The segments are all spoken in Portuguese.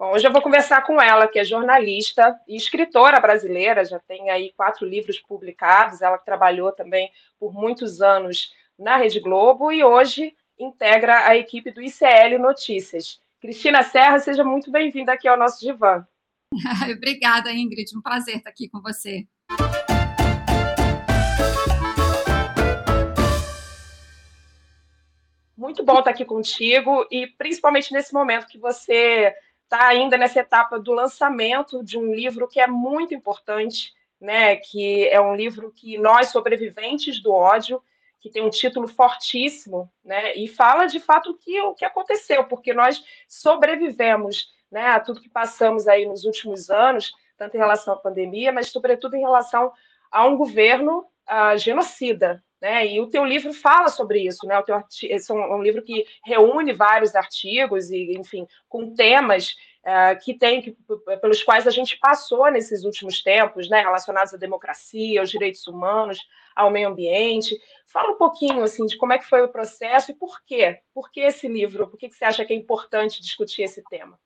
Bom, hoje eu vou conversar com ela, que é jornalista e escritora brasileira, já tem aí quatro livros publicados, ela trabalhou também por muitos anos na Rede Globo e hoje integra a equipe do ICL Notícias. Cristina Serra, seja muito bem-vinda aqui ao nosso divã. Obrigada, Ingrid, um prazer estar aqui com você. Muito bom estar aqui contigo e principalmente nesse momento que você está ainda nessa etapa do lançamento de um livro que é muito importante, né? Que é um livro que nós sobreviventes do ódio, que tem um título fortíssimo, né? E fala de fato o que, o que aconteceu, porque nós sobrevivemos, né? A tudo que passamos aí nos últimos anos, tanto em relação à pandemia, mas sobretudo em relação a um governo uh, genocida, né? E o teu livro fala sobre isso, né? O teu esse é um, um livro que reúne vários artigos e, enfim, com temas uh, que tem que, pelos quais a gente passou nesses últimos tempos, né? Relacionados à democracia, aos direitos humanos, ao meio ambiente. Fala um pouquinho assim de como é que foi o processo e por quê? Por que esse livro? Por que, que você acha que é importante discutir esse tema?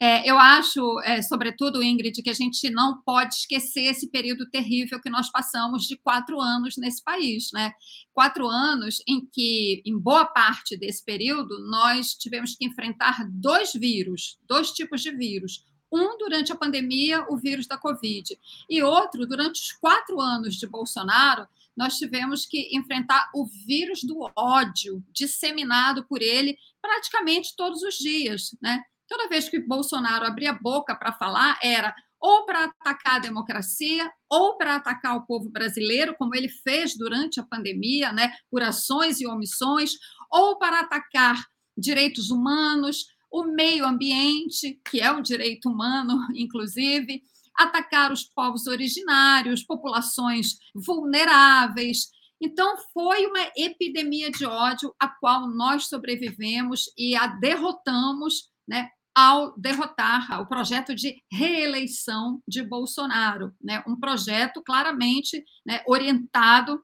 É, eu acho, é, sobretudo, Ingrid, que a gente não pode esquecer esse período terrível que nós passamos de quatro anos nesse país, né? Quatro anos em que, em boa parte desse período, nós tivemos que enfrentar dois vírus, dois tipos de vírus. Um durante a pandemia, o vírus da Covid, e outro durante os quatro anos de Bolsonaro, nós tivemos que enfrentar o vírus do ódio disseminado por ele praticamente todos os dias, né? Toda vez que Bolsonaro abria a boca para falar, era ou para atacar a democracia, ou para atacar o povo brasileiro, como ele fez durante a pandemia, né, por ações e omissões, ou para atacar direitos humanos, o meio ambiente, que é um direito humano, inclusive, atacar os povos originários, populações vulneráveis. Então, foi uma epidemia de ódio a qual nós sobrevivemos e a derrotamos né, ao derrotar o projeto de reeleição de Bolsonaro, né? um projeto claramente né, orientado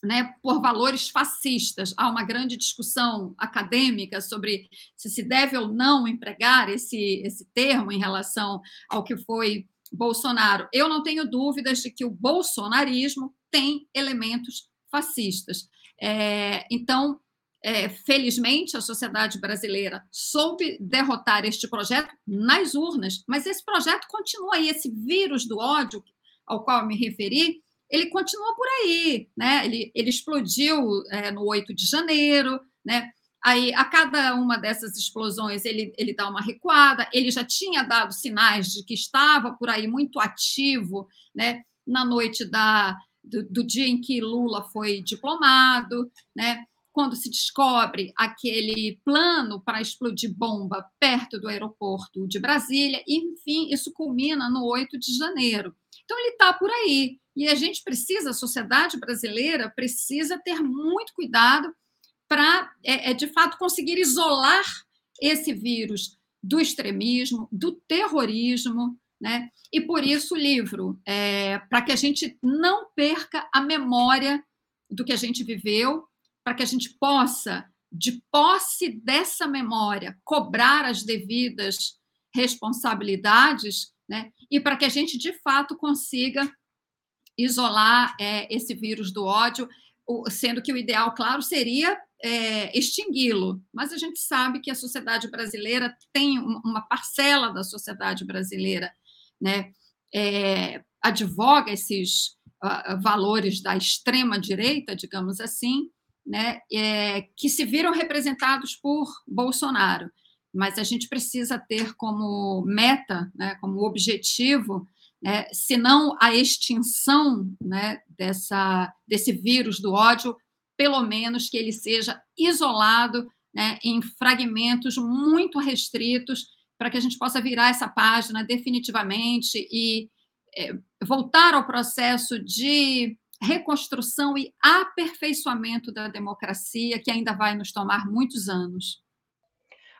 né, por valores fascistas. Há uma grande discussão acadêmica sobre se se deve ou não empregar esse, esse termo em relação ao que foi Bolsonaro. Eu não tenho dúvidas de que o bolsonarismo tem elementos fascistas. É, então, é, felizmente, a sociedade brasileira soube derrotar este projeto nas urnas, mas esse projeto continua aí, esse vírus do ódio ao qual eu me referi, ele continua por aí, né? Ele, ele explodiu é, no 8 de janeiro, né? Aí, a cada uma dessas explosões, ele, ele dá uma recuada, ele já tinha dado sinais de que estava por aí muito ativo, né? Na noite da, do, do dia em que Lula foi diplomado, né? Quando se descobre aquele plano para explodir bomba perto do aeroporto de Brasília, enfim, isso culmina no 8 de janeiro. Então, ele está por aí. E a gente precisa, a sociedade brasileira precisa ter muito cuidado para, é, é, de fato, conseguir isolar esse vírus do extremismo, do terrorismo, né? E por isso o livro, é, para que a gente não perca a memória do que a gente viveu, para que a gente possa, de posse dessa memória, cobrar as devidas responsabilidades, né? e para que a gente, de fato, consiga isolar é, esse vírus do ódio, sendo que o ideal, claro, seria é, extingui-lo. Mas a gente sabe que a sociedade brasileira tem uma parcela da sociedade brasileira, né? É, advoga esses uh, valores da extrema direita, digamos assim, né, é, que se viram representados por Bolsonaro. Mas a gente precisa ter como meta, né, como objetivo, né, se não a extinção né, dessa, desse vírus do ódio, pelo menos que ele seja isolado né, em fragmentos muito restritos, para que a gente possa virar essa página definitivamente e é, voltar ao processo de reconstrução e aperfeiçoamento da democracia, que ainda vai nos tomar muitos anos.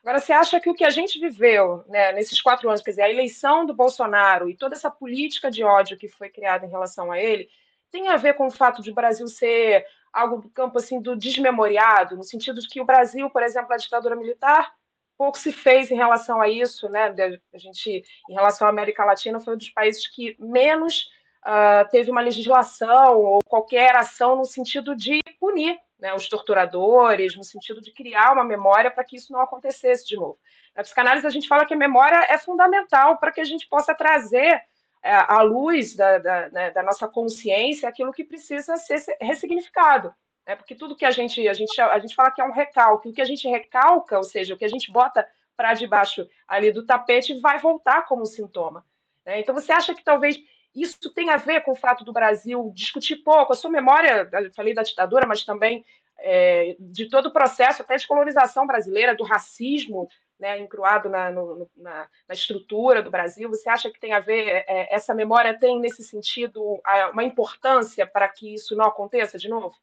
Agora, você acha que o que a gente viveu né, nesses quatro anos, quer dizer, a eleição do Bolsonaro e toda essa política de ódio que foi criada em relação a ele, tem a ver com o fato de o Brasil ser algo do campo assim do desmemoriado, no sentido de que o Brasil, por exemplo, a ditadura militar pouco se fez em relação a isso, né? A gente, em relação à América Latina, foi um dos países que menos uh, teve uma legislação ou qualquer ação no sentido de punir né, os torturadores, no sentido de criar uma memória para que isso não acontecesse de novo. Na psicanálise, a gente fala que a memória é fundamental para que a gente possa trazer é, à luz da, da, né, da, nossa consciência aquilo que precisa ser ressignificado. Né? Porque tudo que a gente, a gente, a gente fala que é um recalque, o que a gente recalca, ou seja, o que a gente bota para debaixo ali do tapete, vai voltar como sintoma. Né? Então, você acha que talvez isso tem a ver com o fato do Brasil discutir pouco a sua memória, falei da ditadura, mas também é, de todo o processo até de colonização brasileira, do racismo né, encruado na, no, na, na, estrutura do Brasil. Você acha que tem a ver, é, é essa memória tem nesse sentido uma importância para que isso não aconteça de novo?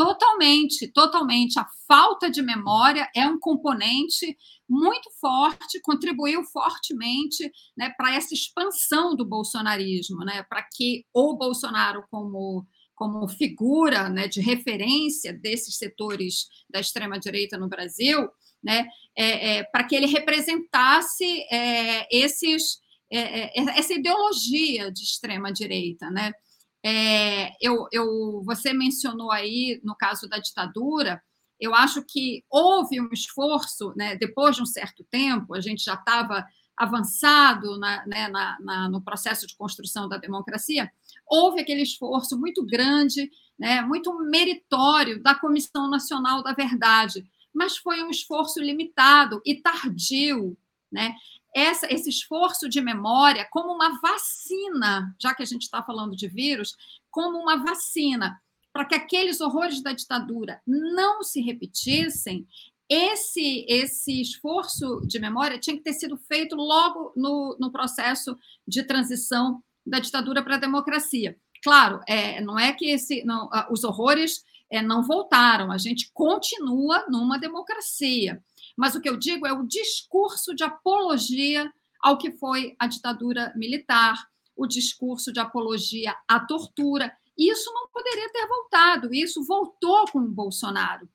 Totalmente, totalmente. A falta de memória é um componente muito forte, contribuiu fortemente né, para essa expansão do bolsonarismo, né, para que o Bolsonaro, como, como figura né, de referência desses setores da extrema-direita no Brasil, né, é, é, para que ele representasse é, esses, é, é, essa ideologia de extrema-direita. Né? É, eu, eu, você mencionou aí, no caso da ditadura, eu acho que houve um esforço, né, depois de um certo tempo, a gente já estava avançado na, né, na, na, no processo de construção da democracia, houve aquele esforço muito grande, né, muito meritório da Comissão Nacional da Verdade, mas foi um esforço limitado e tardio. Né? Essa, esse esforço de memória como uma vacina, já que a gente está falando de vírus, como uma vacina, para que aqueles horrores da ditadura não se repetissem, esse, esse esforço de memória tinha que ter sido feito logo no, no processo de transição da ditadura para a democracia. Claro, é, não é que esse, não, os horrores é, não voltaram, a gente continua numa democracia. Mas o que eu digo é o discurso de apologia ao que foi a ditadura militar, o discurso de apologia à tortura. Isso não poderia ter voltado, isso voltou com o Bolsonaro.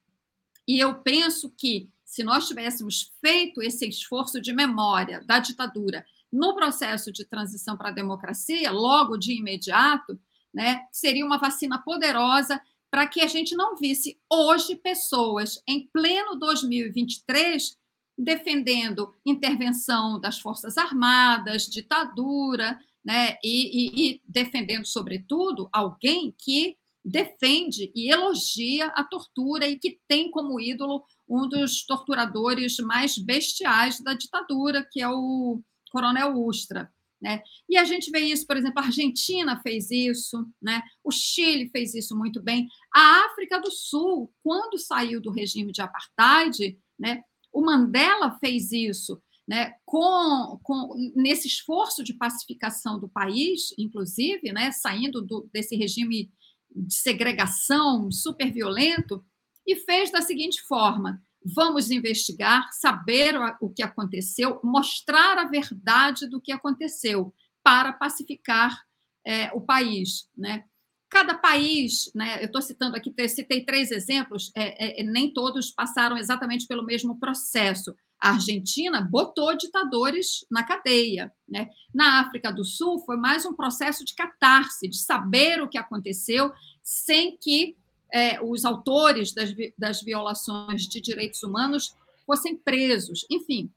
E eu penso que, se nós tivéssemos feito esse esforço de memória da ditadura no processo de transição para a democracia, logo de imediato, né, seria uma vacina poderosa para que a gente não visse hoje pessoas em pleno 2023 defendendo intervenção das Forças Armadas, ditadura, né, e, e, e defendendo, sobretudo, alguém que defende e elogia a tortura e que tem como ídolo um dos torturadores mais bestiais da ditadura, que é o Coronel Ustra. Né? E a gente vê isso, por exemplo, a Argentina fez isso, né? o Chile fez isso muito bem. A África do Sul, quando saiu do regime de apartheid, né? o Mandela fez isso. Né, com, com, nesse esforço de pacificação do país, inclusive, né, saindo do, desse regime de segregação super violento, e fez da seguinte forma: vamos investigar, saber o que aconteceu, mostrar a verdade do que aconteceu para pacificar é, o país, né? Cada país, né, eu estou citando aqui, citei três exemplos, é, é, nem todos passaram exatamente pelo mesmo processo. A Argentina botou ditadores na cadeia. Né? Na África do Sul, foi mais um processo de catarse, de saber o que aconteceu, sem que é, os autores das, das violações de direitos humanos fossem presos. Enfim,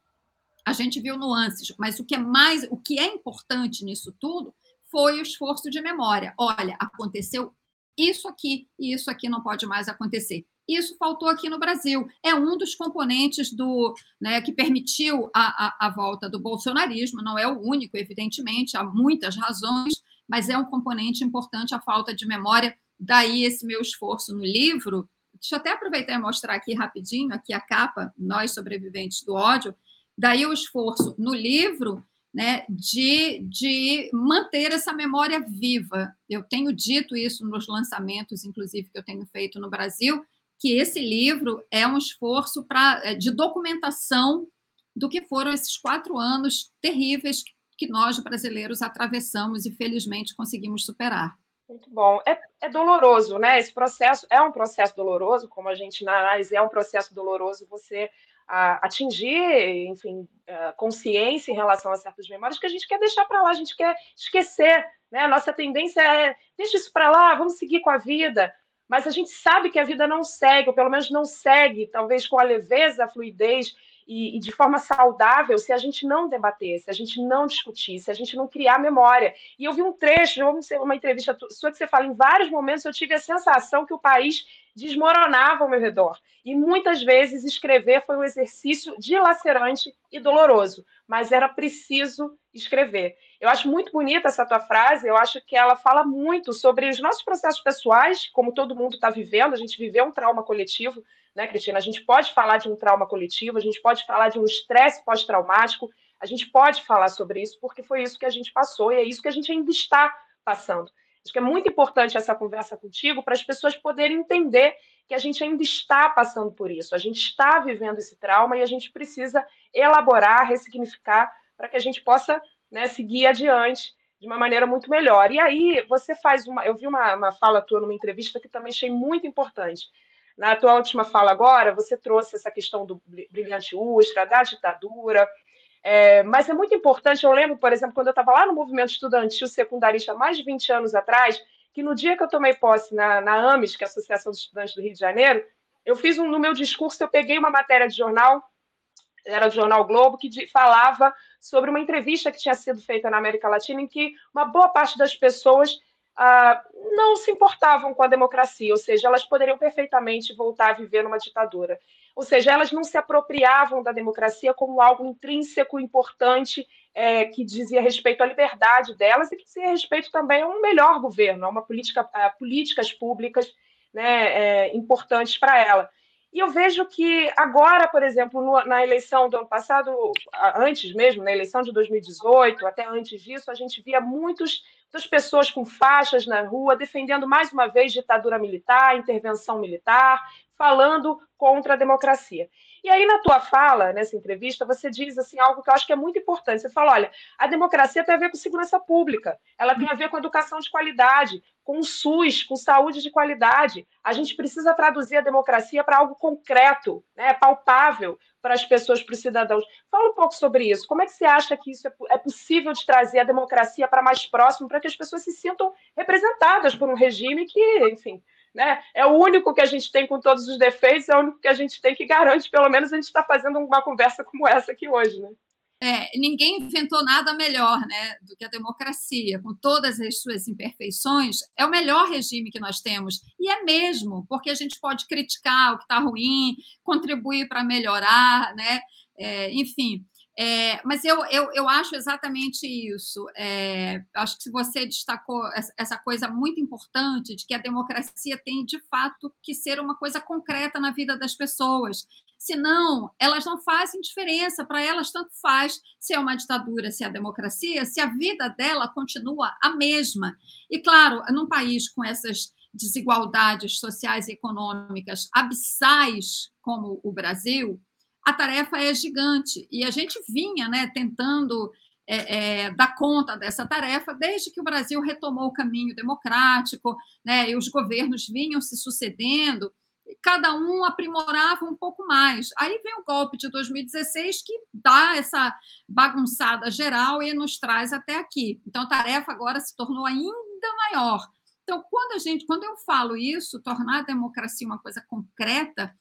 a gente viu nuances, mas o que é mais, o que é importante nisso tudo foi o esforço de memória. Olha, aconteceu isso aqui e isso aqui não pode mais acontecer. Isso faltou aqui no Brasil. É um dos componentes do né, que permitiu a, a, a volta do bolsonarismo. Não é o único, evidentemente, há muitas razões, mas é um componente importante a falta de memória Daí esse meu esforço no livro. Deixa eu até aproveitar e mostrar aqui rapidinho, aqui a capa, Nós Sobreviventes do Ódio. Daí o esforço no livro né, de, de manter essa memória viva. Eu tenho dito isso nos lançamentos, inclusive, que eu tenho feito no Brasil, que esse livro é um esforço pra, é, de documentação do que foram esses quatro anos terríveis que nós, brasileiros, atravessamos e, felizmente, conseguimos superar. Muito bom. É, é, doloroso, né? Esse processo é um processo doloroso, como a gente na análise é um processo doloroso você atingir, enfim, consciência em relação a certas memórias que a gente quer deixar para lá, a gente quer esquecer. Né? A nossa tendência é deixa isso para lá, vamos seguir com a vida. Mas a gente sabe que a vida não segue, ou pelo menos não segue, talvez com a leveza, a fluidez e, e, de forma saudável se a gente não debater, se a gente não discutir, se a gente não criar memória. E eu vi um trecho, uma entrevista sua que você fala, em vários momentos eu tive a sensação que o país desmoronava ao meu redor. E muitas vezes escrever foi um exercício dilacerante e doloroso, mas era preciso escrever. Eu acho muito bonita essa tua frase, eu acho que ela fala muito sobre os nossos processos pessoais, como todo mundo está vivendo, a gente viveu um trauma coletivo, né, Cristina? A gente pode falar de um trauma coletivo, a gente pode falar de um estresse pós-traumático, a gente pode falar sobre isso porque foi isso que a gente passou e é isso que a gente ainda está passando. Acho que é muito importante essa conversa contigo para as pessoas poderem entender que a gente ainda está passando por isso, a gente está vivendo esse trauma e a gente precisa elaborar, ressignificar para que a gente possa né, seguir adiante de uma maneira muito melhor. E aí você faz uma. Eu vi uma, uma fala tua numa entrevista que também achei muito importante. Na tua última fala agora, você trouxe essa questão do brilhante Ustra, da ditadura, é, mas é muito importante, eu lembro, por exemplo, quando eu estava lá no movimento estudantil secundarista, mais de 20 anos atrás, que no dia que eu tomei posse na, na AMES, que é a Associação dos Estudantes do Rio de Janeiro, eu fiz um, no meu discurso, eu peguei uma matéria de jornal, era do Jornal Globo, que de, falava sobre uma entrevista que tinha sido feita na América Latina, em que uma boa parte das pessoas ah, não se importavam com a democracia, ou seja, elas poderiam perfeitamente voltar a viver numa ditadura. Ou seja, elas não se apropriavam da democracia como algo intrínseco, importante, é, que dizia respeito à liberdade delas e que dizia respeito também a um melhor governo, a uma política, a políticas públicas né, é, importantes para ela. E eu vejo que agora, por exemplo, no, na eleição do ano passado, antes mesmo, na eleição de 2018, até antes disso, a gente via muitos das pessoas com faixas na rua defendendo mais uma vez ditadura militar, intervenção militar, falando contra a democracia. E aí, na tua fala, nessa entrevista, você diz assim algo que eu acho que é muito importante. Você fala: olha, a democracia tem a ver com segurança pública, ela tem a ver com educação de qualidade, com o SUS, com saúde de qualidade. A gente precisa traduzir a democracia para algo concreto, né, palpável para as pessoas, para os cidadãos. Fala um pouco sobre isso. Como é que você acha que isso é, é possível de trazer a democracia para mais próximo, para que as pessoas se sintam representadas por um regime que, enfim, né? É o único que a gente tem com todos os defeitos, é o único que a gente tem que garante, pelo menos a gente está fazendo uma conversa como essa aqui hoje, né? É, ninguém inventou nada melhor né, do que a democracia, com todas as suas imperfeições, é o melhor regime que nós temos. E é mesmo, porque a gente pode criticar o que está ruim, contribuir para melhorar, né? É, enfim. É, mas eu, eu, eu acho exatamente isso. É, acho que você destacou essa coisa muito importante de que a democracia tem, de fato, que ser uma coisa concreta na vida das pessoas. Senão, elas não fazem diferença. Para elas, tanto faz se é uma ditadura, se é a democracia, se a vida dela continua a mesma. E, claro, num país com essas desigualdades sociais e econômicas abissais como o Brasil, a tarefa é gigante. E a gente vinha né, tentando é, é, dar conta dessa tarefa desde que o Brasil retomou o caminho democrático, né, e os governos vinham se sucedendo, cada um aprimorava um pouco mais. Aí vem o golpe de 2016 que dá essa bagunçada geral e nos traz até aqui. Então a tarefa agora se tornou ainda maior. Então, quando a gente, quando eu falo isso, tornar a democracia uma coisa concreta,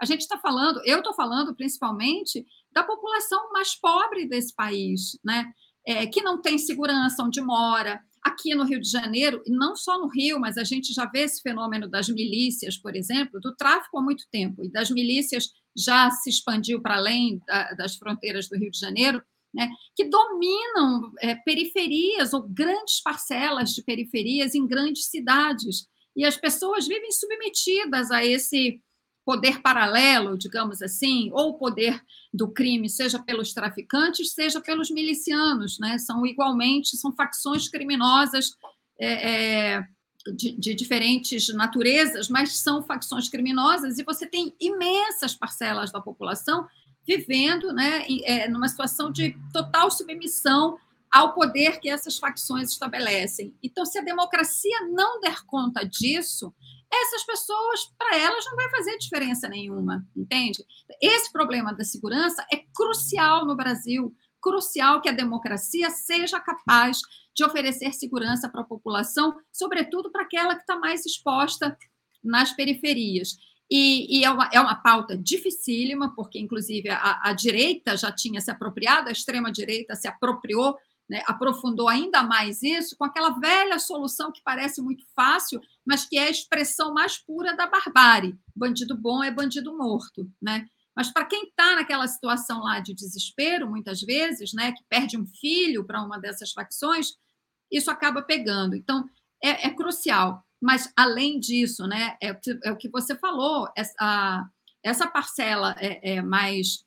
a gente está falando, eu estou falando principalmente da população mais pobre desse país, né? É, que não tem segurança onde mora. Aqui no Rio de Janeiro, e não só no Rio, mas a gente já vê esse fenômeno das milícias, por exemplo, do tráfico há muito tempo, e das milícias já se expandiu para além da, das fronteiras do Rio de Janeiro, né, que dominam é, periferias ou grandes parcelas de periferias em grandes cidades. E as pessoas vivem submetidas a esse poder paralelo, digamos assim, ou o poder do crime, seja pelos traficantes, seja pelos milicianos, né? São igualmente, são facções criminosas é, é, de, de, diferentes naturezas, mas são facções criminosas, e você tem imensas parcelas da população vivendo né, é, numa situação de total submissão ao poder que essas facções estabelecem. Então, se a democracia não der conta disso, essas pessoas, para elas, não vai fazer diferença nenhuma, entende? Esse problema da segurança é crucial no Brasil, crucial que a democracia seja capaz de oferecer segurança para a população, sobretudo para aquela que está mais exposta nas periferias. E, e é, uma, é, uma, pauta dificílima, porque, inclusive, a, a direita já tinha se apropriado, a extrema-direita se apropriou né, aprofundou ainda mais isso com aquela velha solução que parece muito fácil, mas que é a expressão mais pura da barbárie. Bandido bom é bandido morto, né? Mas para quem está naquela situação lá de desespero, muitas vezes, né, que perde um filho para uma dessas facções, isso acaba pegando. Então, é, é crucial. Mas, além disso, né, é, é, o que você falou, essa, essa parcela é, é mais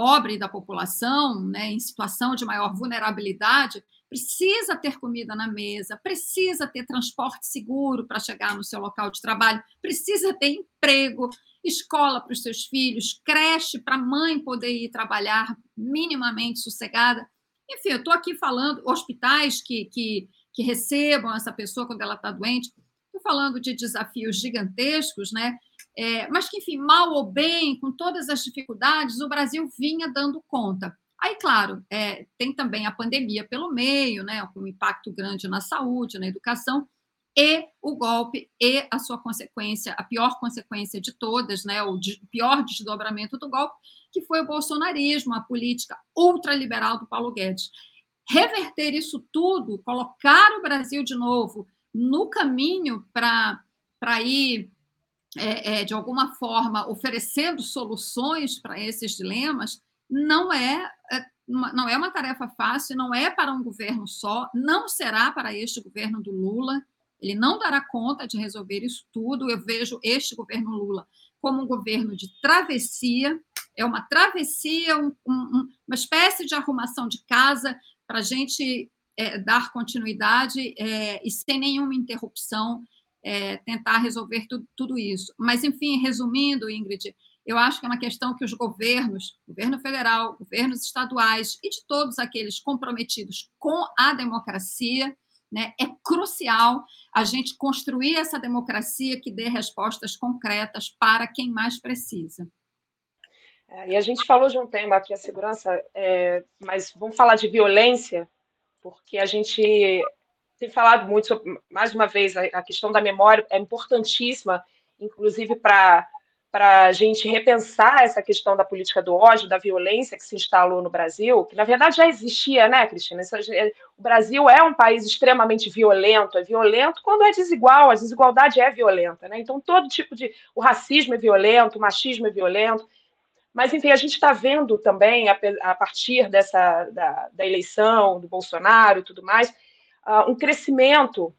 pobre da população, né, em situação de maior vulnerabilidade, precisa ter comida na mesa, precisa ter transporte seguro para chegar no seu local de trabalho, precisa ter emprego, escola para os seus filhos, creche para a mãe poder ir trabalhar minimamente sossegada. Enfim, eu estou aqui falando hospitais que, que, que recebam essa pessoa quando ela está doente. Estou falando de desafios gigantescos, né? É, mas que, enfim, mal ou bem, com todas as dificuldades, o Brasil vinha dando conta. Aí, claro, é, tem também a pandemia pelo meio, né, com um impacto grande na saúde, na educação, e o golpe e a sua consequência, a pior consequência de todas, né, o pior desdobramento do golpe, que foi o bolsonarismo, a política ultraliberal do Paulo Guedes. Reverter isso tudo, colocar o Brasil de novo no caminho para ir é, é, de alguma forma, oferecendo soluções para esses dilemas, não é, é não é uma tarefa fácil, não é para um governo só, não será para este governo do Lula. Ele não dará conta de resolver isso tudo. Eu vejo este governo Lula como um governo de travessia, é uma travessia, um, um, uma espécie de arrumação de casa para a gente é, dar continuidade é, e sem nenhuma interrupção é, tentar resolver tudo, tudo isso. Mas, enfim, resumindo, Ingrid, eu acho que é uma questão que os governos, governo federal, governos estaduais e de todos aqueles comprometidos com a democracia, né, é crucial a gente construir essa democracia que dê respostas concretas para quem mais precisa. É, e a gente falou de um tema aqui, a segurança, é, mas vamos falar de violência, porque a gente tem falado muito sobre, mais uma vez, a, questão da memória é importantíssima, inclusive para para a gente repensar essa questão da política do ódio, da violência que se instalou no Brasil, que na verdade já existia, né, Cristina? É, o Brasil é um país extremamente violento, é violento quando é desigual, a desigualdade é violenta, né? Então todo tipo de. O racismo é violento, o machismo é violento. Mas, enfim, a gente está vendo também, a partir dessa da, da eleição do Bolsonaro e tudo mais, uh, um crescimento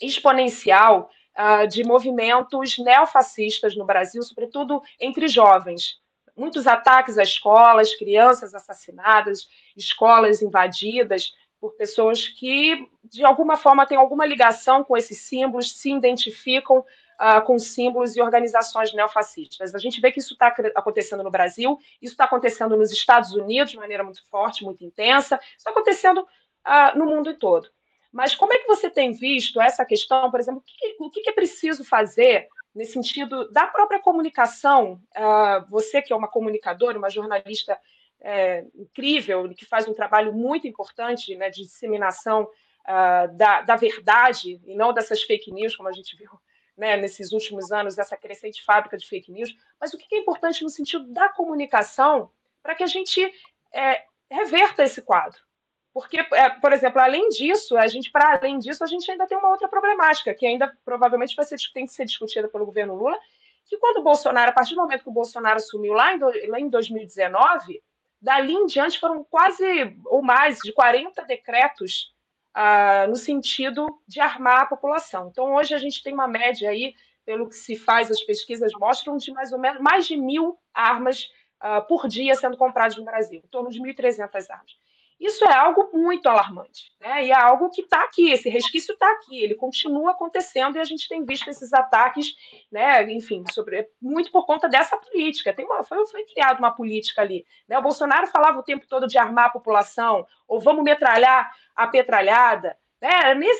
exponencial uh, de movimentos neofascistas no Brasil, sobretudo entre jovens. Muitos ataques a escolas, crianças assassinadas, escolas invadidas por pessoas que, de alguma forma, têm alguma ligação com esses símbolos, se identificam uh, com símbolos e organizações neofascistas. A gente vê que isso está acontecendo no Brasil, isso está acontecendo nos Estados Unidos de maneira muito forte, muito intensa, isso está acontecendo uh, no mundo todo. Mas como é que você tem visto essa questão, por exemplo, o que, o que é preciso fazer nesse sentido da própria comunicação? Uh, você que é uma comunicadora, uma jornalista é, incrível, que faz um trabalho muito importante né, de disseminação uh, da, da verdade e não dessas fake news, como a gente viu né, nesses últimos anos, dessa crescente fábrica de fake news. Mas o que é importante no sentido da comunicação para que a gente é, reverta esse quadro? Porque, é, por exemplo, além disso, a gente, para além disso, a gente ainda tem uma outra problemática, que ainda provavelmente vai ser, tem que ser discutida pelo governo Lula, que quando o Bolsonaro, a partir do momento que o Bolsonaro assumiu lá em, lá em 2019, dali em diante foram quase, ou mais, de 40 decretos ah, no sentido de armar a população. Então, hoje a gente tem uma média aí, pelo que se faz, as pesquisas mostram, de mais ou menos mais de mil armas ah, por dia sendo compradas no Brasil, em torno de 1.300 armas. Isso é algo muito alarmante, né? E é algo que está aqui, esse resquício está aqui, ele continua acontecendo e a gente tem visto esses ataques, né? Enfim, sobre, muito por conta dessa política. Tem uma, foi, foi criada uma política ali. Né? O Bolsonaro falava o tempo todo de armar a população, ou vamos metralhar a petralhada. Né?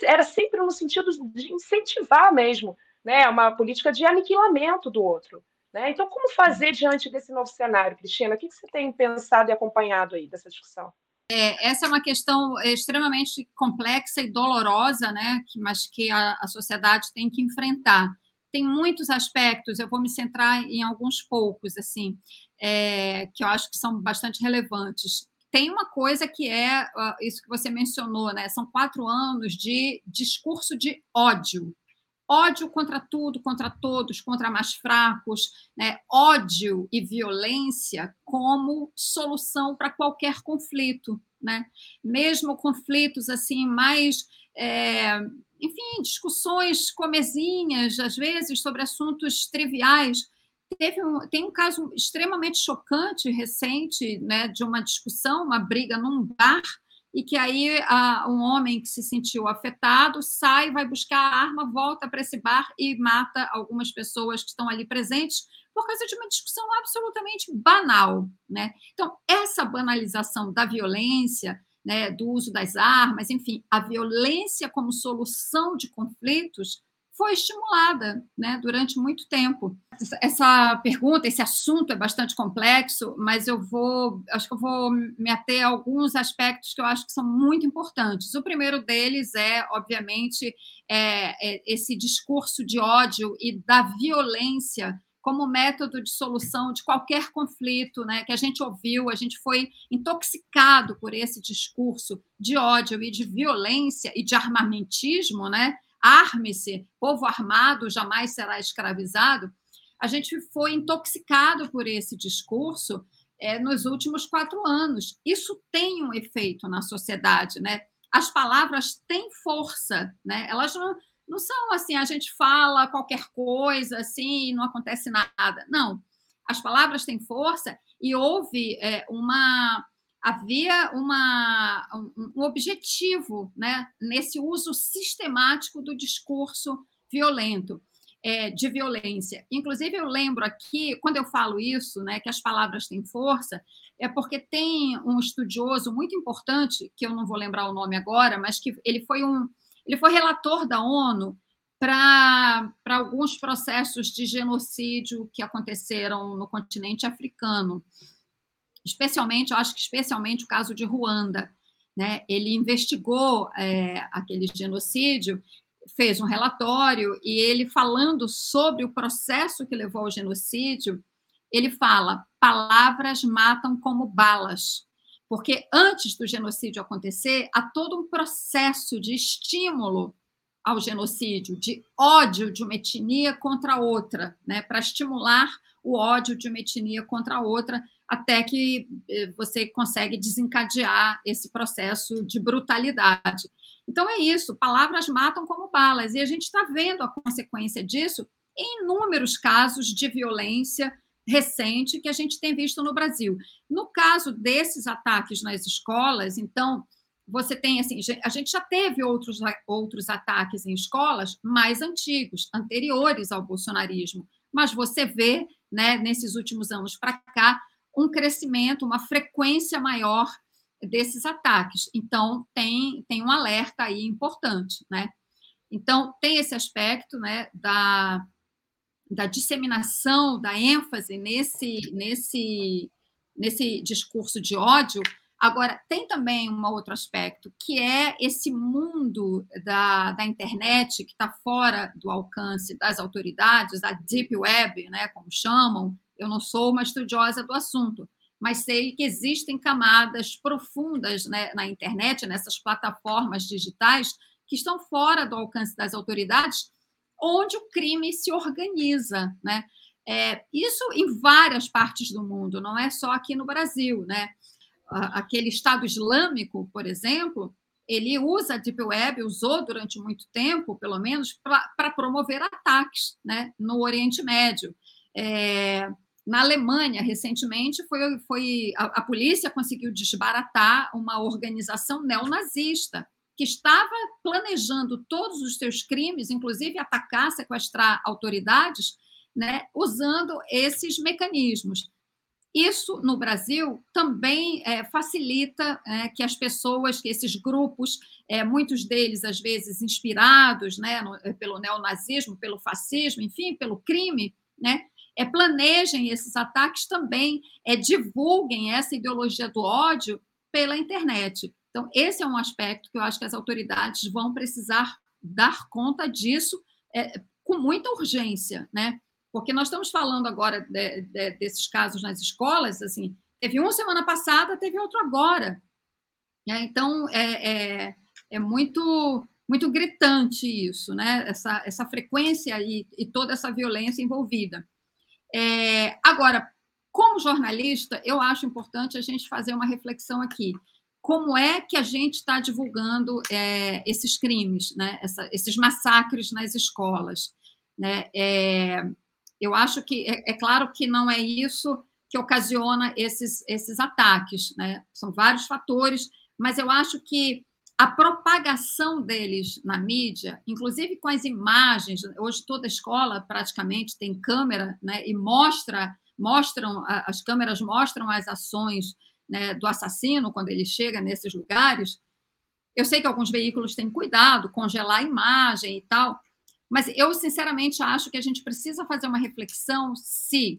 Era sempre no sentido de incentivar mesmo né, uma política de aniquilamento do outro. Né? Então, como fazer diante desse novo cenário, Cristina? O que você tem pensado e acompanhado aí dessa discussão? É, essa é uma questão extremamente complexa e dolorosa, né? mas que a, a sociedade tem que enfrentar. Tem muitos aspectos, eu vou me centrar em alguns poucos, assim, é, que eu acho que são bastante relevantes. Tem uma coisa que é isso que você mencionou, né? São quatro anos de discurso de ódio, ódio contra tudo, contra todos, contra mais fracos, né? ódio e violência como solução para qualquer conflito, né? Mesmo conflitos assim mais, é, enfim, discussões comezinhas, às vezes sobre assuntos triviais. Teve um, tem um caso extremamente chocante recente, né, de uma discussão, uma briga num bar e que aí um homem que se sentiu afetado sai, vai buscar a arma, volta para esse bar e mata algumas pessoas que estão ali presentes por causa de uma discussão absolutamente banal, né? Então essa banalização da violência, né, do uso das armas, enfim, a violência como solução de conflitos foi estimulada né, durante muito tempo. Essa pergunta, esse assunto é bastante complexo, mas eu vou, acho que eu vou me ater a alguns aspectos que eu acho que são muito importantes. O primeiro deles é, obviamente, é, é esse discurso de ódio e da violência como método de solução de qualquer conflito, né, que a gente ouviu, a gente foi intoxicado por esse discurso de ódio e de violência e de armamentismo, né, arme-se, povo armado jamais será escravizado, a gente foi intoxicado por esse discurso é, nos últimos quatro anos. Isso tem um efeito na sociedade, né? As palavras têm força, né? Elas não, não são assim, a gente fala qualquer coisa assim e não acontece nada. Não. As palavras têm força e houve é, uma havia uma, um, objetivo né, nesse uso sistemático do discurso violento, é, de violência. Inclusive, eu lembro aqui, quando eu falo isso, né, que as palavras têm força, é porque tem um estudioso muito importante, que eu não vou lembrar o nome agora, mas que ele foi um ele foi relator da ONU para alguns processos de genocídio que aconteceram no continente africano especialmente, eu acho que especialmente o caso de Ruanda. Né? Ele investigou é, aquele genocídio, fez um relatório e ele falando sobre o processo que levou ao genocídio, ele fala: palavras matam como balas. Porque antes do genocídio acontecer, há todo um processo de estímulo ao genocídio, de ódio de uma etnia contra outra, né, para estimular o ódio de uma etnia contra outra, até que eh, você consegue desencadear esse processo de brutalidade. Então é isso, palavras matam como balas, e a gente está vendo a consequência disso em inúmeros casos de violência recente que a gente tem visto no Brasil. No caso desses ataques nas escolas, então, você tem assim, a gente já teve outros, outros ataques em escolas mais antigos, anteriores ao bolsonarismo, mas você vê, né, nesses últimos anos para cá, um crescimento, uma frequência maior desses ataques. Então, tem, tem um alerta aí importante, né? Então, tem esse aspecto né, da, da disseminação, da ênfase nesse, nesse, nesse discurso de ódio. Agora, tem também um outro aspecto, que é esse mundo da, da internet que está fora do alcance das autoridades, a deep web, né, como chamam, eu não sou uma estudiosa do assunto, mas sei que existem camadas profundas né, na internet, nessas plataformas digitais, que estão fora do alcance das autoridades, onde o crime se organiza. Né? É, isso em várias partes do mundo, não é só aqui no Brasil. Né? Aquele Estado Islâmico, por exemplo, ele usa a Deep Web, usou durante muito tempo, pelo menos, para promover ataques né, no Oriente Médio. É, na Alemanha, recentemente, foi, foi a, a, polícia conseguiu desbaratar uma organização neonazista que estava planejando todos os seus crimes, inclusive atacar, sequestrar autoridades, né, usando esses mecanismos. Isso, no Brasil, também é, facilita é, que as pessoas, que esses grupos, é, muitos deles, às vezes, inspirados né, no, pelo neonazismo, pelo fascismo, enfim, pelo crime, né, é, planejem esses ataques também, é, divulguem essa ideologia do ódio pela internet. Então, esse é um aspecto que eu acho que as autoridades vão precisar dar conta disso com muita urgência, né? Porque nós estamos falando agora de, de, desses casos nas escolas, assim, teve um semana passada, teve outro agora. Né? Então, é, é, é, muito muito gritante isso, né? essa, essa frequência e, e toda essa violência envolvida. É, agora, como jornalista, eu acho importante a gente fazer uma reflexão aqui. Como é que a gente está divulgando é, esses crimes, né? Essa, esses massacres nas escolas? Né? Eu acho que é, é, claro que não é isso que ocasiona esses, esses ataques, né? São vários fatores, mas eu acho que a propagação deles na mídia, inclusive com as imagens, hoje toda escola praticamente tem câmera, né? E mostra, mostram as câmeras mostram as ações né, do assassino quando ele chega nesses lugares. Eu sei que alguns veículos têm cuidado, congelar a imagem e tal, mas eu, sinceramente, acho que a gente precisa fazer uma reflexão se,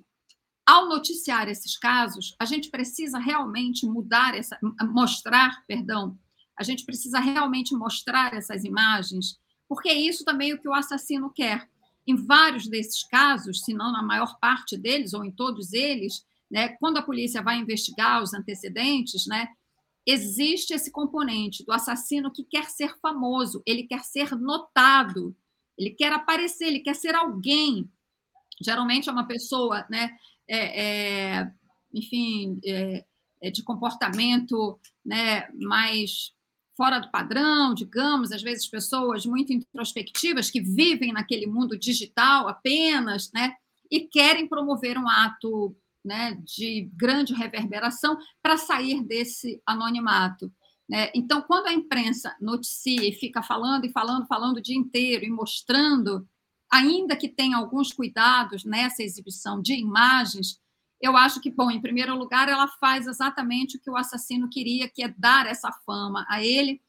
ao noticiar esses casos, a gente precisa realmente mudar essa, mostrar, perdão, a gente precisa realmente mostrar essas imagens, porque é isso também o que o assassino quer. Em vários desses casos, se não na maior parte deles, ou em todos eles, né, quando a polícia vai investigar os antecedentes, né, existe esse componente do assassino que quer ser famoso, ele quer ser notado, ele quer aparecer, ele quer ser alguém. Geralmente é uma pessoa, né, é, é, enfim, é, é, de comportamento né, mais fora do padrão, digamos, às vezes pessoas muito introspectivas que vivem naquele mundo digital apenas, né, e querem promover um ato né, de grande reverberação para sair desse anonimato. Né? Então, quando a imprensa noticia e fica falando e falando, falando o dia inteiro e mostrando, ainda que tenha alguns cuidados nessa exibição de imagens, eu acho que, bom, em primeiro lugar, ela faz exatamente o que o assassino queria, que é dar essa fama a ele,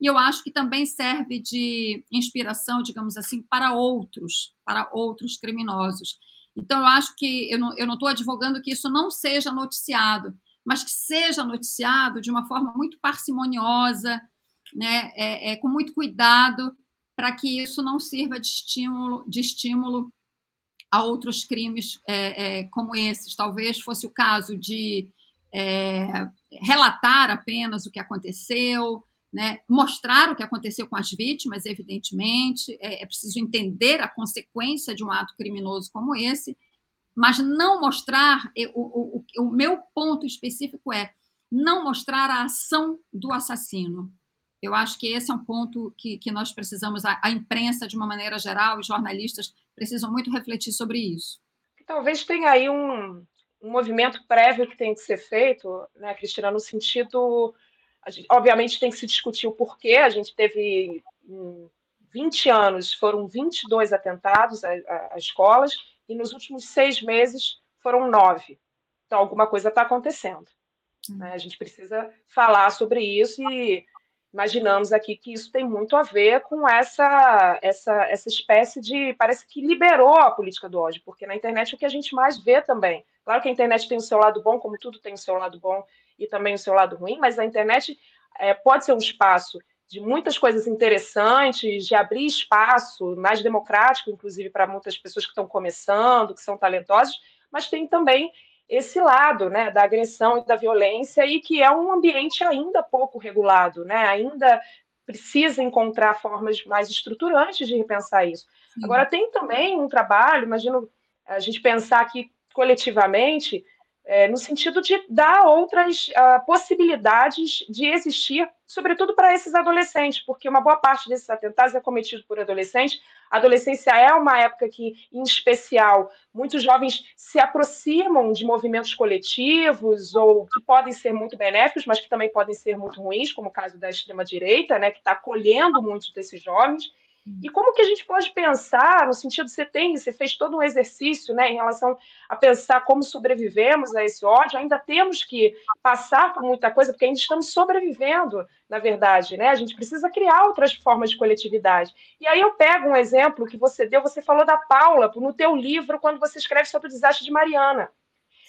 e eu acho que também serve de inspiração, digamos assim, para outros, para outros criminosos. Então, eu acho que eu não estou advogando que isso não seja noticiado, mas que seja noticiado de uma forma muito parcimoniosa, né, é, é, com muito cuidado, para que isso não sirva de estímulo, de estímulo a outros crimes é, é como esses. Talvez fosse o caso de é, relatar apenas o que aconteceu, né, mostrar o que aconteceu com as vítimas, evidentemente, é, é preciso entender a consequência de um ato criminoso como esse, mas não mostrar, o, o, o meu ponto específico é não mostrar a ação do assassino. Eu acho que esse é um ponto que, que nós precisamos, a, a imprensa, de uma maneira geral, os jornalistas precisam muito refletir sobre isso. Talvez tenha aí um, um movimento prévio que tem que ser feito, né, Cristina, no sentido. Gente, obviamente tem que se discutir o porquê. A gente teve 20 anos, foram 22 atentados a escolas, e nos últimos seis meses foram nove. Então, alguma coisa está acontecendo. Né? A gente precisa falar sobre isso e imaginamos aqui que isso tem muito a ver com essa, essa, essa espécie de. Parece que liberou a política do ódio, porque na internet é o que a gente mais vê também. Claro que a internet tem o seu lado bom, como tudo tem o seu lado bom e também o seu lado ruim, mas a internet é, pode ser um espaço de muitas coisas interessantes, de abrir espaço mais democrático, inclusive para muitas pessoas que estão começando, que são talentosas, mas tem também esse lado né, da agressão e da violência, e que é um ambiente ainda pouco regulado, né, ainda precisa encontrar formas mais estruturantes de repensar isso. Sim. Agora, tem também um trabalho, imagino a gente pensar aqui coletivamente, é, no sentido de dar outras uh, possibilidades de existir, sobretudo para esses adolescentes, porque uma boa parte desses atentados é cometido por adolescentes. A adolescência é uma época que, em especial, muitos jovens se aproximam de movimentos coletivos ou que podem ser muito benéficos, mas que também podem ser muito ruins, como o caso da extrema-direita, né, que está acolhendo muitos desses jovens. E como que a gente pode pensar, no sentido, você tem, você fez todo um exercício, né, em relação a pensar como sobrevivemos a esse ódio, ainda temos que passar por muita coisa, porque ainda estamos sobrevivendo, na verdade, né? A gente precisa criar outras formas de coletividade. E aí eu pego um exemplo que você deu, você falou da Paula no teu livro, quando você escreve sobre o desastre de Mariana.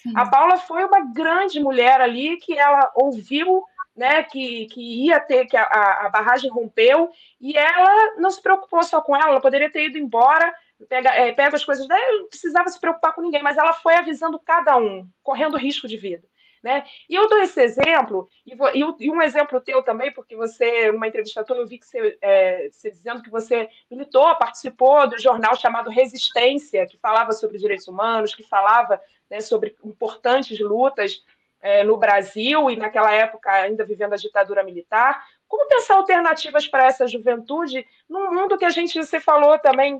Sim. A Paula foi uma grande mulher ali que ela ouviu né, que, que ia ter, que a, a, barragem rompeu, e ela não se preocupou só com ela, ela poderia ter ido embora, pega, é, pega as coisas dela, não precisava se preocupar com ninguém, mas ela foi avisando cada um, correndo risco de vida. Né? E eu dou esse exemplo, e, vou, e, um exemplo teu também, porque você, numa entrevista tua, eu vi que você, é, você dizendo que você militou, participou do jornal chamado Resistência, que falava sobre direitos humanos, que falava né, sobre importantes lutas é, no Brasil e naquela época ainda vivendo a ditadura militar. Como pensar alternativas para essa juventude num mundo que a gente, você falou também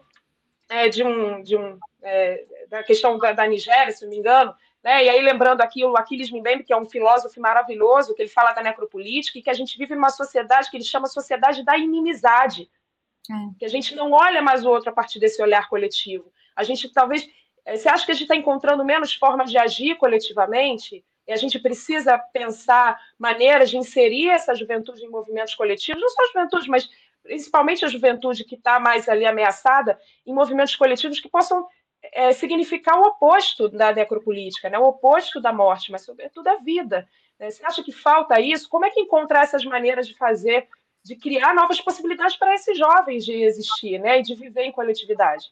é, de um, de um é, da questão da, da, Nigéria, se não me engano, né? E aí lembrando aqui o Aquiles Mbembe, que é um filósofo maravilhoso, que ele fala da necropolítica e que a gente vive numa sociedade que ele chama sociedade da inimizade, é. que a gente não olha mais o outro a partir desse olhar coletivo. A gente talvez é, você acha que a gente está encontrando menos formas de agir coletivamente? E a gente precisa pensar maneiras de inserir essa juventude em movimentos coletivos, não só a juventude, mas principalmente a juventude que está mais ali ameaçada, em movimentos coletivos que possam é, significar o oposto da necropolítica, né? o oposto da morte, mas sobretudo a vida. Né? Você acha que falta isso? Como é que encontrar essas maneiras de fazer, de criar novas possibilidades para esses jovens de existir né? e de viver em coletividade?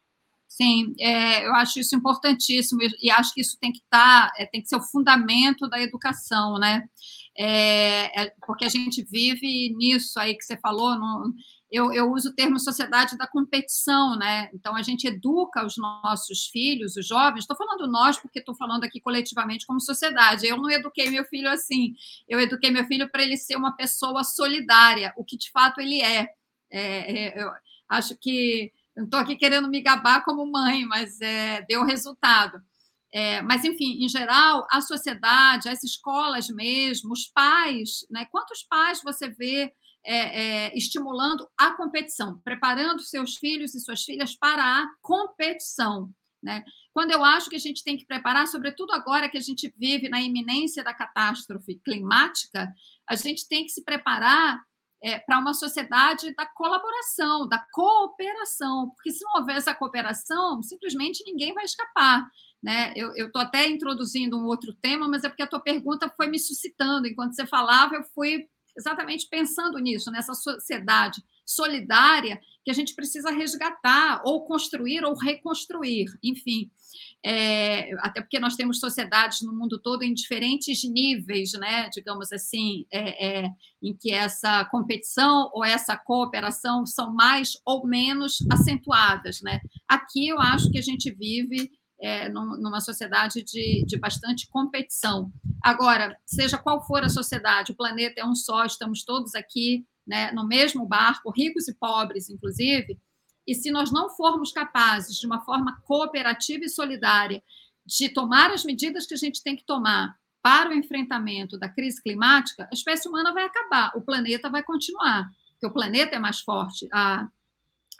Sim, é, eu acho isso importantíssimo e acho que isso tem que estar, tá, é, tem que ser o fundamento da educação, né? É, é, porque a gente vive nisso aí que você falou. No, eu, eu, uso o termo sociedade da competição, né? Então a gente educa os nossos filhos, os jovens. Estou falando nós porque estou falando aqui coletivamente como sociedade. Eu não eduquei meu filho assim. Eu eduquei meu filho para ele ser uma pessoa solidária, o que de fato ele é. é, é eu acho que não estou aqui querendo me gabar como mãe, mas é, deu resultado. É, mas, enfim, em geral, a sociedade, as escolas mesmo, os pais, né? quantos pais você vê é, é, estimulando a competição, preparando seus filhos e suas filhas para a competição? Né? Quando eu acho que a gente tem que preparar, sobretudo agora que a gente vive na iminência da catástrofe climática, a gente tem que se preparar é, para uma sociedade da colaboração, da cooperação, porque se não houver essa cooperação, simplesmente ninguém vai escapar. Né? Eu estou até introduzindo um outro tema, mas é porque a tua pergunta foi me suscitando. Enquanto você falava, eu fui exatamente pensando nisso, nessa sociedade solidária que a gente precisa resgatar, ou construir, ou reconstruir, enfim é, até porque nós temos sociedades no mundo todo em diferentes níveis, né, digamos assim, é, é, em que essa competição ou essa cooperação são mais ou menos acentuadas. Né? Aqui eu acho que a gente vive é, numa sociedade de, de bastante competição. Agora, seja qual for a sociedade, o planeta é um só, estamos todos aqui né, no mesmo barco, ricos e pobres, inclusive, e se nós não formos capazes, de uma forma cooperativa e solidária, de tomar as medidas que a gente tem que tomar para o enfrentamento da crise climática, a espécie humana vai acabar, o planeta vai continuar, porque o planeta é mais forte, a,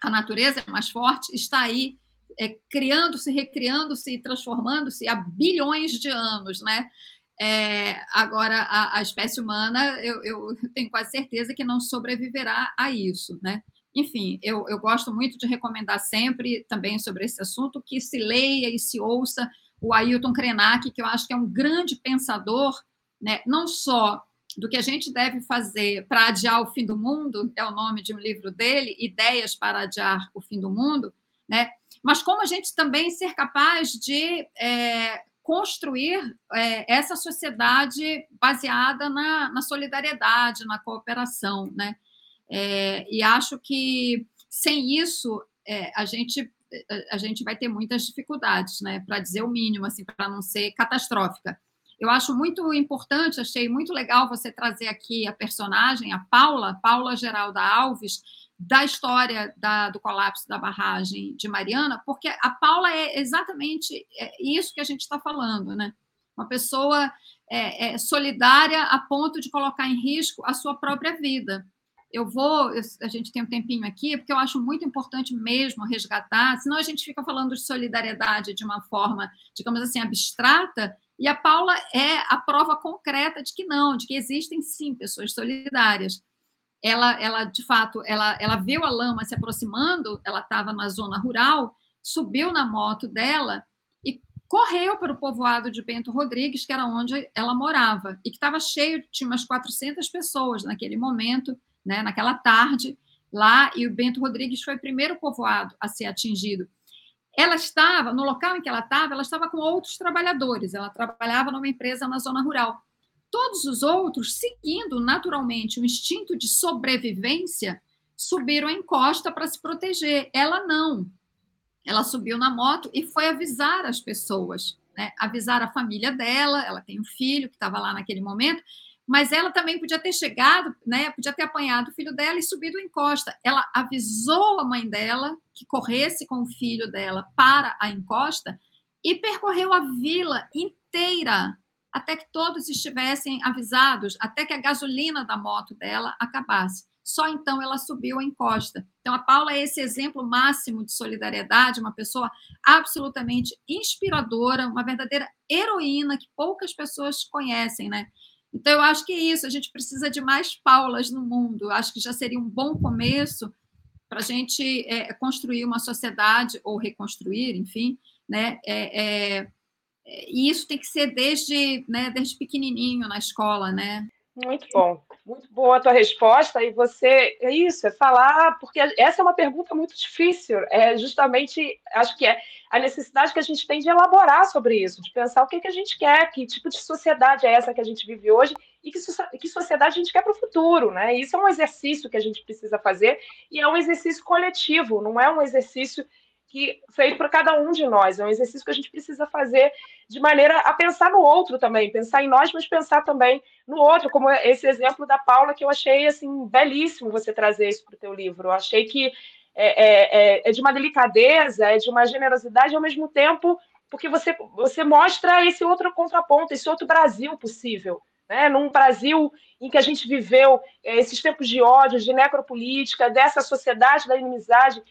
a natureza é mais forte, está aí é, criando-se, recriando-se e transformando-se há bilhões de anos, né? É, agora, a, a, espécie humana, eu, eu, tenho quase certeza que não sobreviverá a isso, né? Enfim, eu, eu gosto muito de recomendar sempre também sobre esse assunto que se leia e se ouça o Ailton Krenak, que eu acho que é um grande pensador, né, não só do que a gente deve fazer para adiar o fim do mundo, é o nome de um livro dele, Ideias para Adiar o Fim do Mundo, né? mas como a gente também ser capaz de é, construir é, essa sociedade baseada na, na solidariedade, na cooperação, né? É, e acho que sem isso é, a gente a gente vai ter muitas dificuldades, né? Para dizer o mínimo, assim, para não ser catastrófica. Eu acho muito importante, achei muito legal você trazer aqui a personagem, a Paula, Paula Geralda Alves, da história da, do colapso da barragem de Mariana, porque a Paula é exatamente é isso que a gente está falando, né? Uma pessoa é, é, solidária a ponto de colocar em risco a sua própria vida eu vou, a gente tem um tempinho aqui, porque eu acho muito importante mesmo resgatar, senão a gente fica falando de solidariedade de uma forma, digamos assim, abstrata, e a Paula é a prova concreta de que não, de que existem sim pessoas solidárias. Ela, ela de fato, ela, ela viu a lama se aproximando, ela estava na zona rural, subiu na moto dela e correu para o povoado de Bento Rodrigues, que era onde ela morava, e que estava cheio, tinha umas 400 pessoas naquele momento, né, naquela tarde, lá, e o Bento Rodrigues foi o primeiro povoado a ser atingido. Ela estava, no local em que ela estava, ela estava com outros trabalhadores, ela trabalhava numa empresa na zona rural. Todos os outros, seguindo naturalmente o instinto de sobrevivência, subiram a encosta para se proteger. Ela não. Ela subiu na moto e foi avisar as pessoas, né? avisar a família dela. Ela tem um filho que estava lá naquele momento, mas ela também podia ter chegado, né, podia ter apanhado o filho dela e subido em encosta. Ela avisou a mãe dela que corresse com o filho dela para a encosta e percorreu a vila inteira até que todos estivessem avisados, até que a gasolina da moto dela acabasse. Só então ela subiu a encosta. Então a Paula é esse exemplo máximo de solidariedade, uma pessoa absolutamente inspiradora, uma verdadeira heroína que poucas pessoas conhecem, né? Então, eu acho que é isso, a gente precisa de mais Paulas no mundo. acho que já seria um bom começo para a gente é, construir uma sociedade, ou reconstruir, enfim, né? É, é, e isso tem que ser desde, né, desde pequenininho na escola, né? Muito bom, muito boa a tua resposta. E você, é isso, é falar, porque essa é uma pergunta muito difícil. É justamente, acho que é a necessidade que a gente tem de elaborar sobre isso, de pensar o que, que a gente quer, que tipo de sociedade é essa que a gente vive hoje e que, que sociedade a gente quer para o futuro, né? Isso é um exercício que a gente precisa fazer e é um exercício coletivo, não é um exercício que feito para cada um de nós. É um exercício que a gente precisa fazer de maneira a pensar no outro também, pensar em nós, mas pensar também no outro, como esse exemplo da Paula que eu achei assim belíssimo você trazer isso para o teu livro. Eu achei que é, é, é, é de uma delicadeza, é de uma generosidade ao mesmo tempo, porque você você mostra esse outro contraponto, esse outro Brasil possível. Né, num Brasil em que a gente viveu é, esses tempos de ódio, de necropolítica, dessa sociedade da inimizade,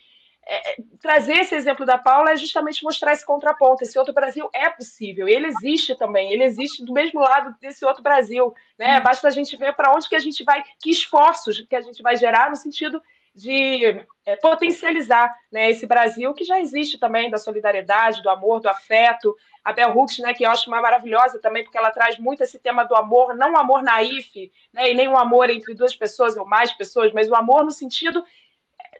é, trazer esse exemplo da Paula é justamente mostrar esse contraponto. Esse outro Brasil é possível, ele existe também, ele existe do mesmo lado desse outro Brasil. Né? Hum. Basta a gente ver para onde que a gente vai, que esforços que a gente vai gerar no sentido de é, potencializar né, esse Brasil que já existe também, da solidariedade, do amor, do afeto. A Bel Hooks, né, que eu acho uma maravilhosa também, porque ela traz muito esse tema do amor, não o amor naif, né, e nem o amor entre duas pessoas ou mais pessoas, mas o amor no sentido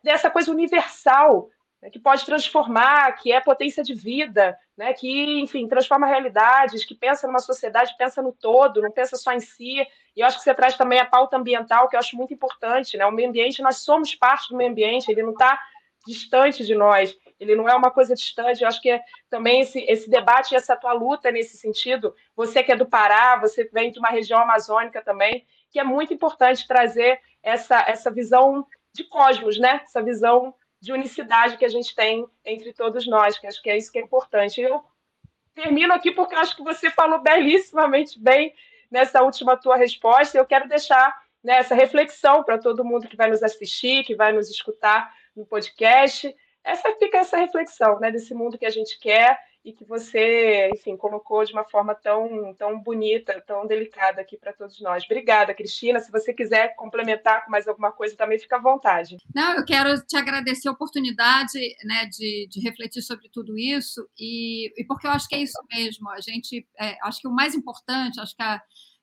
dessa coisa universal, né, que pode transformar, que é potência de vida, né, que, enfim, transforma realidades, que pensa numa sociedade, pensa no todo, não pensa só em si. E eu acho que você traz também a pauta ambiental, que eu acho muito importante. Né? O meio ambiente, nós somos parte do meio ambiente, ele não está distante de nós, ele não é uma coisa distante. Eu acho que é também esse, esse debate e essa tua luta nesse sentido, você que é do Pará, você vem de uma região amazônica também, que é muito importante trazer essa, essa visão de cosmos, né? Essa visão de unicidade que a gente tem entre todos nós, que acho que é isso que é importante. Eu termino aqui porque acho que você falou belíssimamente bem nessa última tua resposta. Eu quero deixar né, essa reflexão para todo mundo que vai nos assistir, que vai nos escutar no podcast. Essa fica essa reflexão, né, desse mundo que a gente quer e que você, enfim, colocou de uma forma tão, tão bonita, tão delicada aqui para todos nós. Obrigada, Cristina. Se você quiser complementar com mais alguma coisa, também fica à vontade. Não, eu quero te agradecer a oportunidade né, de, de refletir sobre tudo isso, e, e porque eu acho que é isso mesmo. A gente, é, acho que o mais importante, acho que a,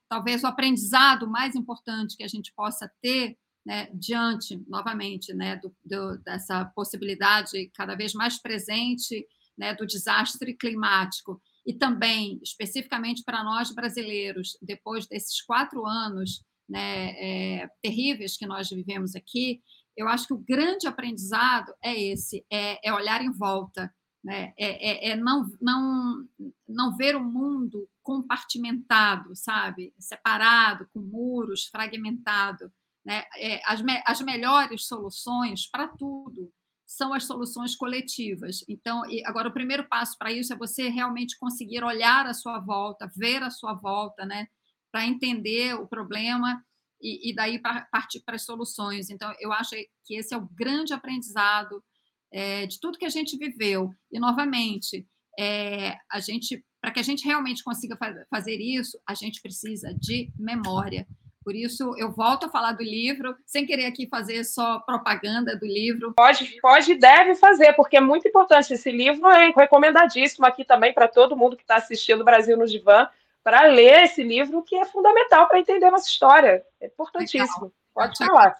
talvez o aprendizado mais importante que a gente possa ter né, diante, novamente, né, do, do, dessa possibilidade cada vez mais presente né, do desastre climático e também, especificamente para nós brasileiros, depois desses quatro anos né, é, terríveis que nós vivemos aqui, eu acho que o grande aprendizado é esse, é, é olhar em volta, né, é, é, é não, não, não ver o mundo compartimentado, sabe, separado, com muros, fragmentado. Né, é, as, me, as melhores soluções para tudo são as soluções coletivas. Então, agora o primeiro passo para isso é você realmente conseguir olhar à sua volta, ver à sua volta, né, para entender o problema e, e daí partir para as soluções. Então, eu acho que esse é o grande aprendizado é, de tudo que a gente viveu. E, novamente, é, a gente, para que a gente realmente consiga fazer isso, a gente precisa de memória. Por isso, eu volto a falar do livro, sem querer aqui fazer só propaganda do livro. Pode, pode e deve fazer, porque é muito importante. Esse livro é recomendadíssimo aqui também para todo mundo que está assistindo Brasil no Divã, para ler esse livro, que é fundamental para entender nossa história. É importantíssimo. Legal. Pode falar.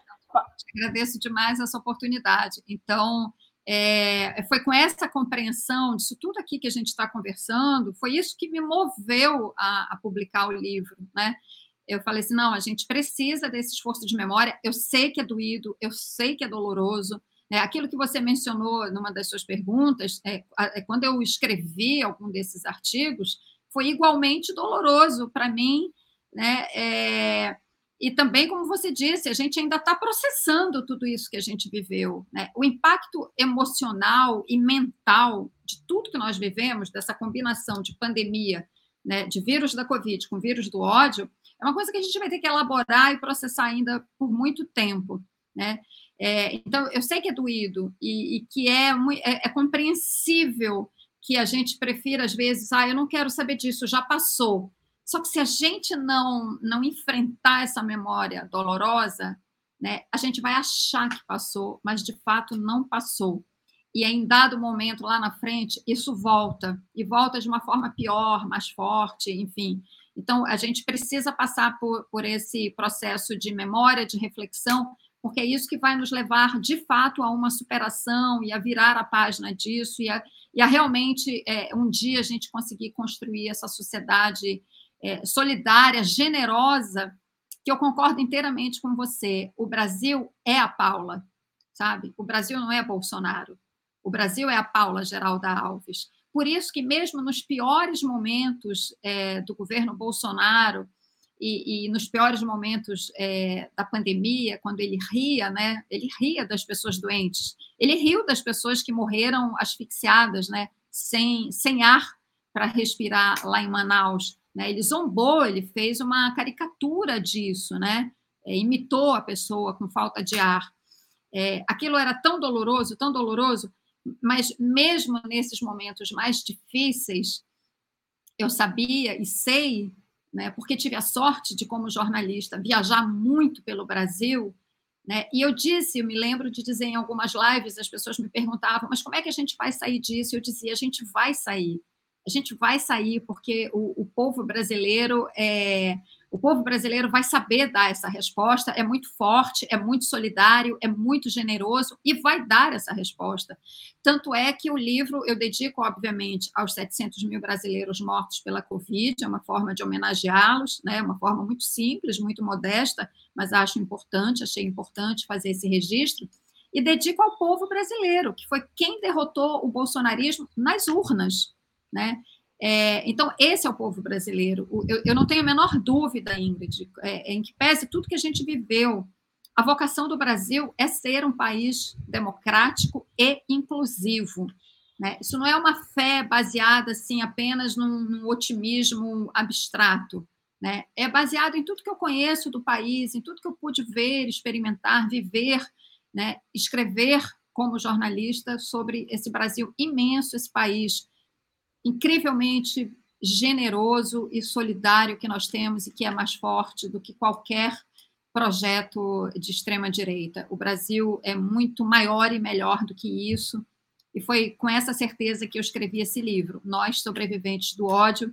Agradeço demais essa oportunidade. Então, é, foi com essa compreensão disso tudo aqui que a gente está conversando, foi isso que me moveu a, a, publicar o livro, né? Eu falei assim, não, a gente precisa desse esforço de memória. Eu sei que é doído, eu sei que é doloroso. Né? Aquilo que você mencionou numa das suas perguntas, é, é quando eu escrevi algum desses artigos, foi igualmente doloroso para mim, né? É, e também, como você disse, a gente ainda está processando tudo isso que a gente viveu. Né? O impacto emocional e mental de tudo que nós vivemos, dessa combinação de pandemia, né, de vírus da Covid com vírus do ódio, é uma coisa que a gente vai ter que elaborar e processar ainda por muito tempo. Né? É, então, eu sei que é doído e, e que é, é, é compreensível que a gente prefira, às vezes, ah, eu não quero saber disso, já passou. Só que se a gente não, não enfrentar essa memória dolorosa, né, a gente vai achar que passou, mas de fato não passou. E em dado momento lá na frente, isso volta, e volta de uma forma pior, mais forte, enfim. Então, a gente precisa passar por, por esse processo de memória, de reflexão, porque é isso que vai nos levar, de fato, a uma superação e a virar a página disso, e a, e a realmente, é, um dia, a gente conseguir construir essa sociedade é, solidária, generosa, que eu concordo inteiramente com você. O Brasil é a Paula, sabe? O Brasil não é Bolsonaro. O Brasil é a Paula Geralda Alves. Por isso que mesmo nos piores momentos é, do governo Bolsonaro e, e nos piores momentos é, da pandemia, quando ele ria, né? Ele ria das pessoas doentes. Ele riu das pessoas que morreram asfixiadas, né? Sem, sem ar para respirar lá em Manaus. Né? Ele zombou, ele fez uma caricatura disso, né? É, imitou a pessoa com falta de ar. É, aquilo era tão doloroso, tão doloroso, mas mesmo nesses momentos mais difíceis, eu sabia e sei, né, porque tive a sorte de, como jornalista, viajar muito pelo Brasil, né, e eu disse, eu me lembro de dizer em algumas lives, as pessoas me perguntavam, mas como é que a gente vai sair disso? Eu dizia, a gente vai sair a gente vai sair porque o, o povo brasileiro é, o povo brasileiro vai saber dar essa resposta, é muito forte, é muito solidário, é muito generoso e vai dar essa resposta. Tanto é que o livro eu dedico, obviamente, aos 700 mil brasileiros mortos pela Covid, é uma forma de homenageá-los, né? uma forma muito simples, muito modesta, mas acho importante, achei importante fazer esse registro. E dedico ao povo brasileiro, que foi quem derrotou o bolsonarismo nas urnas né? É, então, esse é o povo brasileiro. Eu, eu, não tenho a menor dúvida, Ingrid, é, em que pese tudo que a gente viveu, a vocação do Brasil é ser um país democrático e inclusivo. Né? Isso não é uma fé baseada assim apenas num, num otimismo abstrato. Né? É baseado em tudo que eu conheço do país, em tudo que eu pude ver, experimentar, viver, né? escrever como jornalista sobre esse Brasil imenso, esse país incrivelmente generoso e solidário que nós temos e que é mais forte do que qualquer projeto de extrema direita. O Brasil é muito maior e melhor do que isso. E foi com essa certeza que eu escrevi esse livro, Nós Sobreviventes do Ódio.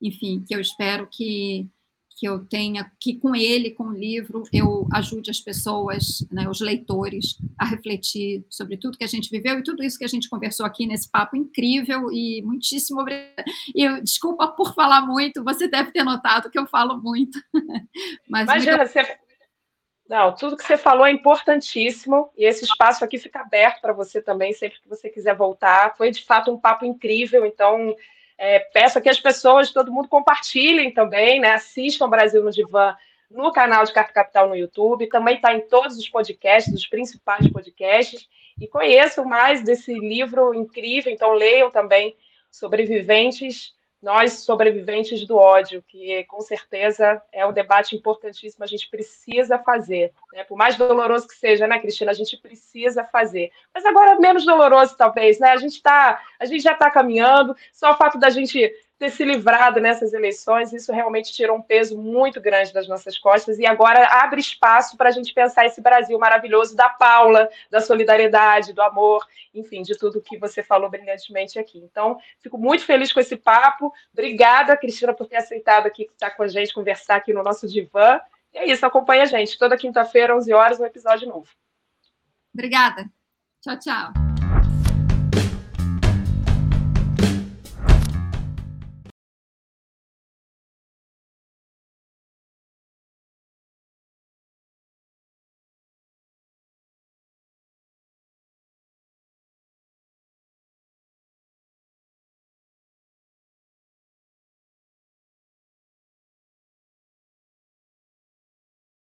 Enfim, que eu espero que que eu tenha, que com ele, com o livro, eu ajude as pessoas, né, os leitores, a refletir sobre tudo que a gente viveu e tudo isso que a gente conversou aqui nesse papo incrível e muitíssimo obrigada. E eu, desculpa por falar muito, você deve ter notado que eu falo muito. Mas Imagina, muito... você... Não, tudo que você falou é importantíssimo e esse espaço aqui fica aberto para você também, sempre que você quiser voltar. Foi de fato um papo incrível, então é, peço que as pessoas, todo mundo compartilhem também, né? Assistam Brasil no Divã no canal de Carta Capital no YouTube, também está em todos os podcasts, os principais podcasts, e conheçam mais desse livro incrível, então leiam também Sobreviventes nós sobreviventes do ódio, que com certeza é um debate importantíssimo, a gente precisa fazer. Né? Por mais doloroso que seja, né, Cristina? A gente precisa fazer. Mas agora menos doloroso, talvez, né? A gente tá, a gente já está caminhando, só o fato da gente ter se livrado nessas eleições, isso realmente tirou um peso muito grande das nossas costas e agora abre espaço para a gente pensar esse Brasil maravilhoso da Paula, da solidariedade, do amor, enfim, de tudo que você falou brilhantemente aqui. Então, fico muito feliz com esse papo. Obrigada, Cristina, por ter aceitado aqui estar com a gente, conversar aqui no nosso divã. E é isso, acompanha a gente. Toda quinta-feira, 11 horas, um episódio novo. Obrigada. Tchau, tchau.